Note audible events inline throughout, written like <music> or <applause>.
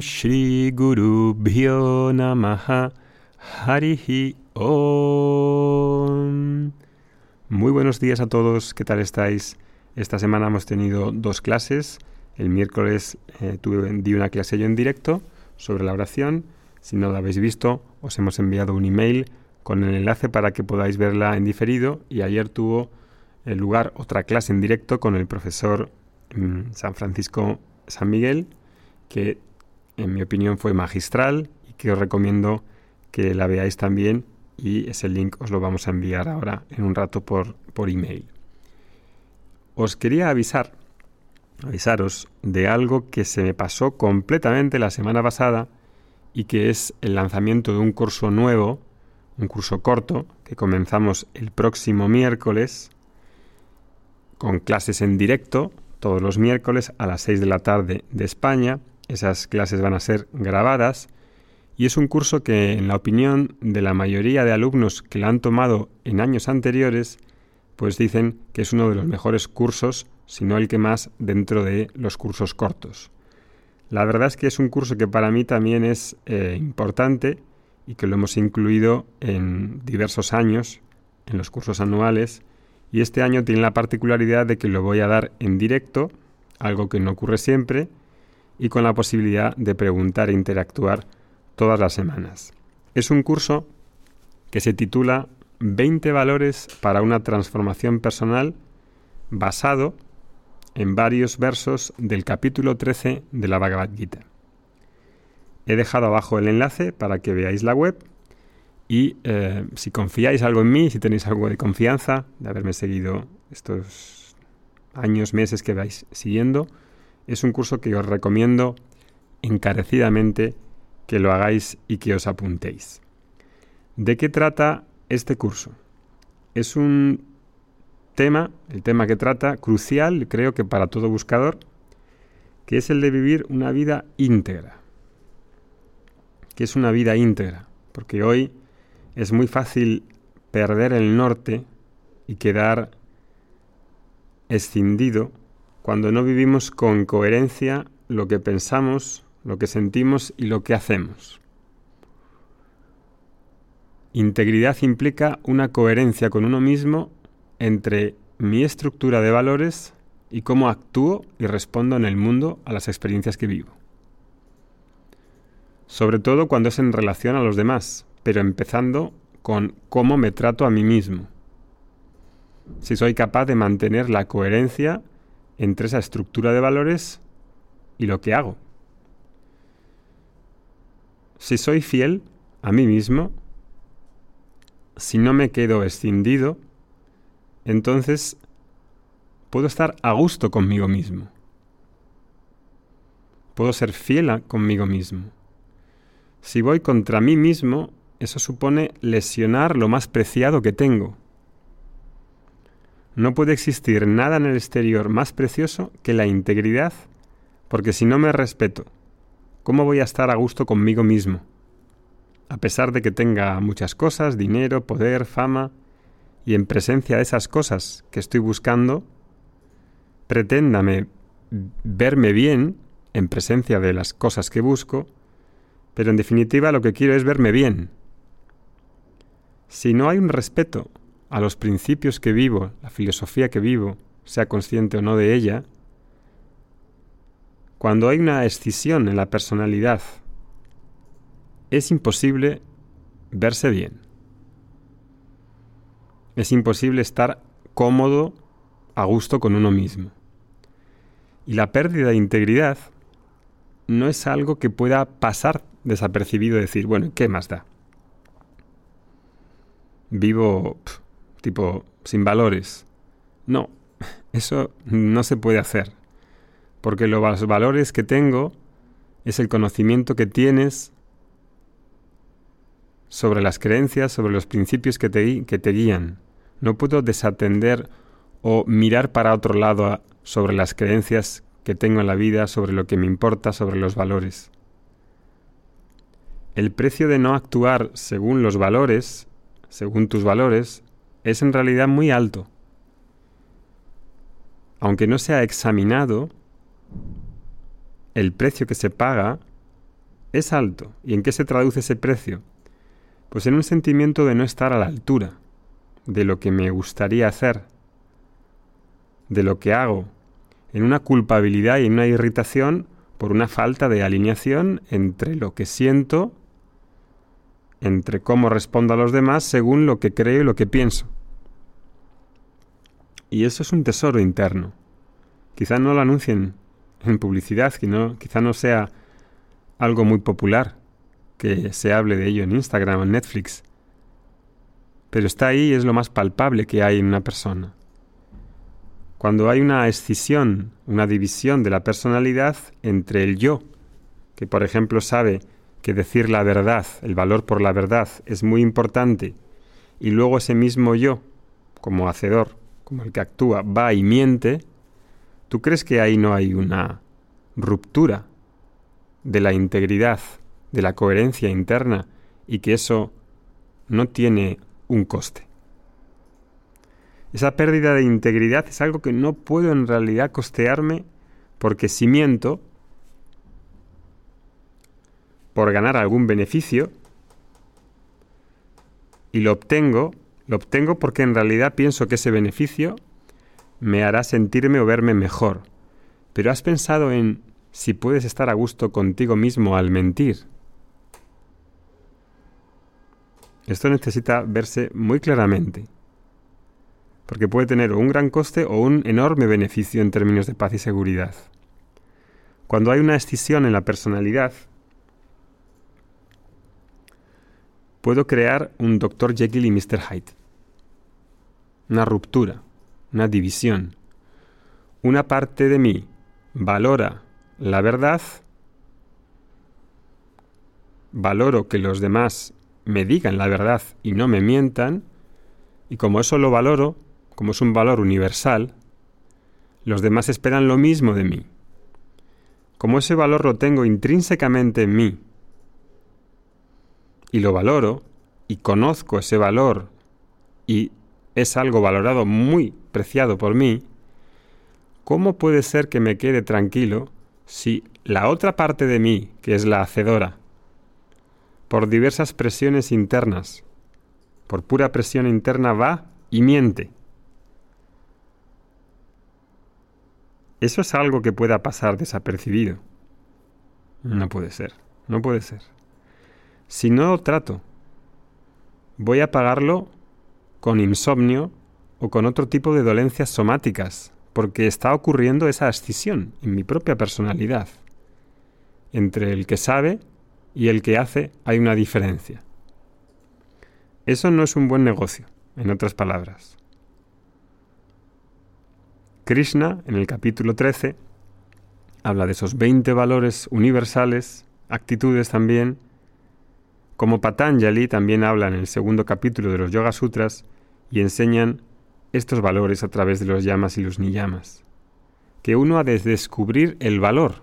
Shri Guru Harihi Om. Muy buenos días a todos, ¿qué tal estáis? Esta semana hemos tenido dos clases. El miércoles eh, tuve, di una clase yo en directo sobre la oración. Si no la habéis visto, os hemos enviado un email con el enlace para que podáis verla en diferido. Y ayer tuvo lugar otra clase en directo con el profesor mm, San Francisco San Miguel, que en mi opinión fue magistral y que os recomiendo que la veáis también y ese link os lo vamos a enviar ahora en un rato por, por email. Os quería avisar, avisaros de algo que se me pasó completamente la semana pasada y que es el lanzamiento de un curso nuevo, un curso corto, que comenzamos el próximo miércoles con clases en directo todos los miércoles a las 6 de la tarde de España esas clases van a ser grabadas y es un curso que, en la opinión de la mayoría de alumnos que lo han tomado en años anteriores, pues dicen que es uno de los mejores cursos, si no el que más, dentro de los cursos cortos. La verdad es que es un curso que para mí también es eh, importante y que lo hemos incluido en diversos años, en los cursos anuales, y este año tiene la particularidad de que lo voy a dar en directo, algo que no ocurre siempre, y con la posibilidad de preguntar e interactuar todas las semanas. Es un curso que se titula 20 valores para una transformación personal basado en varios versos del capítulo 13 de la Bhagavad Gita. He dejado abajo el enlace para que veáis la web y eh, si confiáis algo en mí, si tenéis algo de confianza de haberme seguido estos años, meses que vais siguiendo, es un curso que os recomiendo encarecidamente que lo hagáis y que os apuntéis. ¿De qué trata este curso? Es un tema, el tema que trata, crucial, creo que para todo buscador, que es el de vivir una vida íntegra. ¿Qué es una vida íntegra? Porque hoy es muy fácil perder el norte y quedar escindido cuando no vivimos con coherencia lo que pensamos, lo que sentimos y lo que hacemos. Integridad implica una coherencia con uno mismo entre mi estructura de valores y cómo actúo y respondo en el mundo a las experiencias que vivo. Sobre todo cuando es en relación a los demás, pero empezando con cómo me trato a mí mismo. Si soy capaz de mantener la coherencia entre esa estructura de valores y lo que hago. Si soy fiel a mí mismo, si no me quedo escindido, entonces puedo estar a gusto conmigo mismo. Puedo ser fiel conmigo mismo. Si voy contra mí mismo, eso supone lesionar lo más preciado que tengo, no puede existir nada en el exterior más precioso que la integridad, porque si no me respeto, ¿cómo voy a estar a gusto conmigo mismo? A pesar de que tenga muchas cosas, dinero, poder, fama, y en presencia de esas cosas que estoy buscando, preténdame verme bien en presencia de las cosas que busco, pero en definitiva lo que quiero es verme bien. Si no hay un respeto a los principios que vivo, la filosofía que vivo, sea consciente o no de ella, cuando hay una escisión en la personalidad, es imposible verse bien. Es imposible estar cómodo, a gusto con uno mismo. Y la pérdida de integridad no es algo que pueda pasar desapercibido decir, bueno, ¿qué más da? Vivo tipo sin valores. No, <laughs> eso no se puede hacer, porque los valores que tengo es el conocimiento que tienes sobre las creencias, sobre los principios que te, que te guían. No puedo desatender o mirar para otro lado sobre las creencias que tengo en la vida, sobre lo que me importa, sobre los valores. El precio de no actuar según los valores, según tus valores, es en realidad muy alto. Aunque no se ha examinado, el precio que se paga es alto. ¿Y en qué se traduce ese precio? Pues en un sentimiento de no estar a la altura de lo que me gustaría hacer, de lo que hago, en una culpabilidad y en una irritación por una falta de alineación entre lo que siento, entre cómo respondo a los demás según lo que creo y lo que pienso. Y eso es un tesoro interno. Quizá no lo anuncien en publicidad, quizá no sea algo muy popular que se hable de ello en Instagram o en Netflix. Pero está ahí y es lo más palpable que hay en una persona. Cuando hay una escisión, una división de la personalidad entre el yo, que por ejemplo sabe que decir la verdad, el valor por la verdad, es muy importante, y luego ese mismo yo, como hacedor, como el que actúa, va y miente, ¿tú crees que ahí no hay una ruptura de la integridad, de la coherencia interna, y que eso no tiene un coste? Esa pérdida de integridad es algo que no puedo en realidad costearme porque si miento, por ganar algún beneficio y lo obtengo, lo obtengo porque en realidad pienso que ese beneficio me hará sentirme o verme mejor. Pero has pensado en si puedes estar a gusto contigo mismo al mentir. Esto necesita verse muy claramente, porque puede tener un gran coste o un enorme beneficio en términos de paz y seguridad. Cuando hay una escisión en la personalidad, puedo crear un Dr. Jekyll y Mr. Hyde. Una ruptura, una división. Una parte de mí valora la verdad, valoro que los demás me digan la verdad y no me mientan, y como eso lo valoro, como es un valor universal, los demás esperan lo mismo de mí. Como ese valor lo tengo intrínsecamente en mí, y lo valoro y conozco ese valor y es algo valorado muy preciado por mí, ¿cómo puede ser que me quede tranquilo si la otra parte de mí, que es la hacedora, por diversas presiones internas, por pura presión interna va y miente? ¿Eso es algo que pueda pasar desapercibido? No puede ser, no puede ser. Si no lo trato, voy a pagarlo con insomnio o con otro tipo de dolencias somáticas, porque está ocurriendo esa escisión en mi propia personalidad. Entre el que sabe y el que hace hay una diferencia. Eso no es un buen negocio, en otras palabras. Krishna, en el capítulo 13, habla de esos 20 valores universales, actitudes también, como Patanjali también habla en el segundo capítulo de los Yoga Sutras y enseñan estos valores a través de los llamas y los niyamas. Que uno ha de descubrir el valor,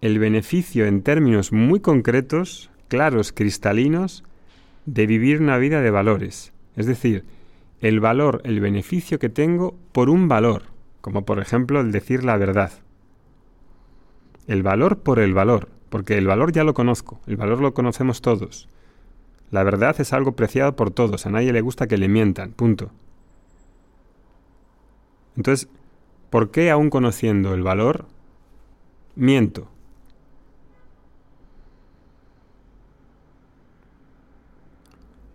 el beneficio en términos muy concretos, claros, cristalinos, de vivir una vida de valores. Es decir, el valor, el beneficio que tengo por un valor, como por ejemplo el decir la verdad. El valor por el valor, porque el valor ya lo conozco, el valor lo conocemos todos. La verdad es algo preciado por todos, a nadie le gusta que le mientan, punto. Entonces, ¿por qué aún conociendo el valor, miento?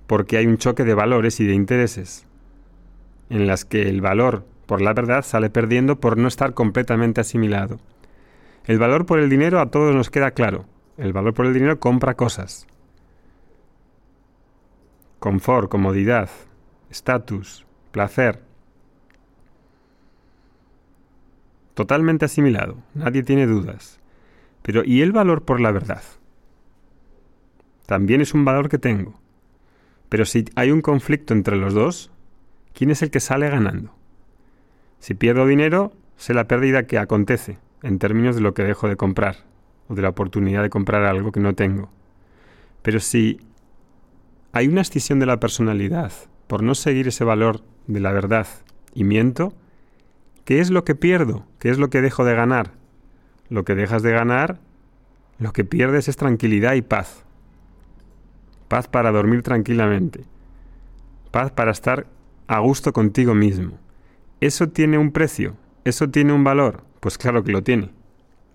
Porque hay un choque de valores y de intereses, en las que el valor por la verdad sale perdiendo por no estar completamente asimilado. El valor por el dinero a todos nos queda claro. El valor por el dinero compra cosas. Confort, comodidad, estatus, placer. Totalmente asimilado, nadie tiene dudas. Pero ¿y el valor por la verdad? También es un valor que tengo. Pero si hay un conflicto entre los dos, ¿quién es el que sale ganando? Si pierdo dinero, sé la pérdida que acontece en términos de lo que dejo de comprar o de la oportunidad de comprar algo que no tengo. Pero si hay una escisión de la personalidad por no seguir ese valor de la verdad y miento, ¿qué es lo que pierdo? ¿Qué es lo que dejo de ganar? Lo que dejas de ganar, lo que pierdes es tranquilidad y paz. Paz para dormir tranquilamente. Paz para estar a gusto contigo mismo. ¿Eso tiene un precio? ¿Eso tiene un valor? Pues claro que lo tiene.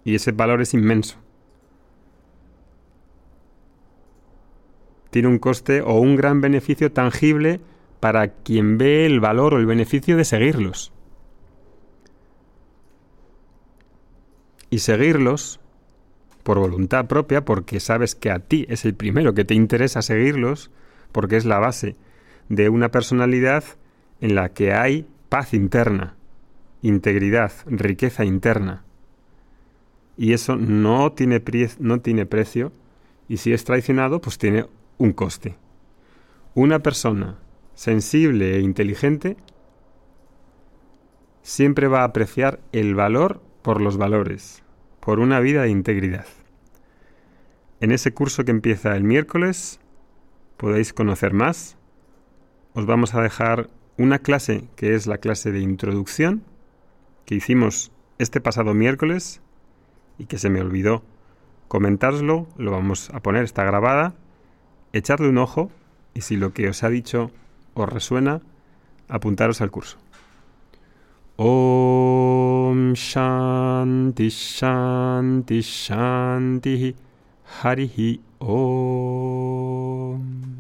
Y ese valor es inmenso. Tiene un coste o un gran beneficio tangible para quien ve el valor o el beneficio de seguirlos. Y seguirlos por voluntad propia, porque sabes que a ti es el primero que te interesa seguirlos, porque es la base de una personalidad en la que hay paz interna, integridad, riqueza interna. Y eso no tiene, no tiene precio y si es traicionado, pues tiene un coste. Una persona sensible e inteligente siempre va a apreciar el valor por los valores, por una vida de integridad. En ese curso que empieza el miércoles podéis conocer más. Os vamos a dejar una clase que es la clase de introducción que hicimos este pasado miércoles y que se me olvidó. Comentárselo, lo vamos a poner, está grabada, echadle un ojo y si lo que os ha dicho os resuena, apuntaros al curso. Om Shanti Shanti Shanti Harihi Om